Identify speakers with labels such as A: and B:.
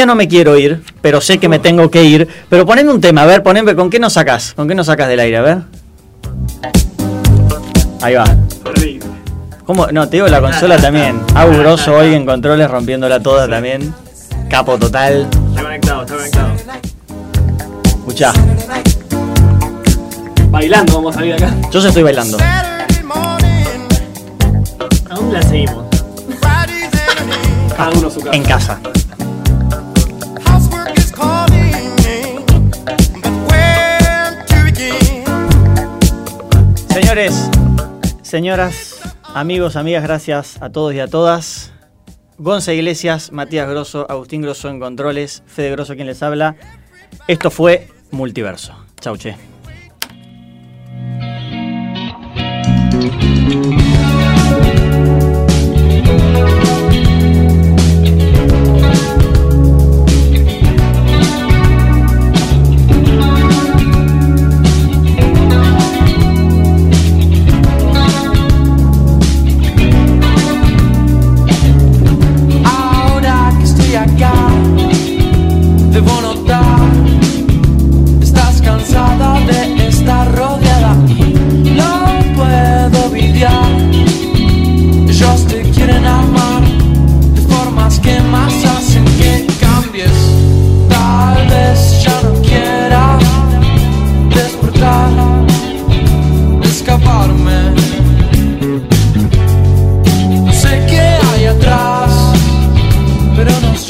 A: todavía no me quiero ir, pero sé que me tengo que ir. Pero poneme un tema, a ver, poneme, ¿con qué nos sacás? ¿Con qué nos sacas del aire? A ver. Ahí va. ¿Cómo? No, te digo la consola también. Auguroso hoy en controles rompiéndola toda también. Capo total.
B: Está conectado, está conectado.
A: Escuchá,
B: Bailando vamos a salir acá.
A: yo ya estoy bailando.
B: ¿A dónde la seguimos? Cada uno su casa. En
A: casa. Señoras, amigos, amigas, gracias a todos y a todas. Gonza Iglesias, Matías Grosso, Agustín Grosso en controles, Fede Grosso quien les habla. Esto fue Multiverso. Chau, che.
C: debo notar. Estás cansada de estar rodeada y no puedo olvidar. Ellos te quieren amar de formas que más hacen que cambies. Tal vez ya no quiera despertar, escaparme. No sé qué hay atrás, pero no sé.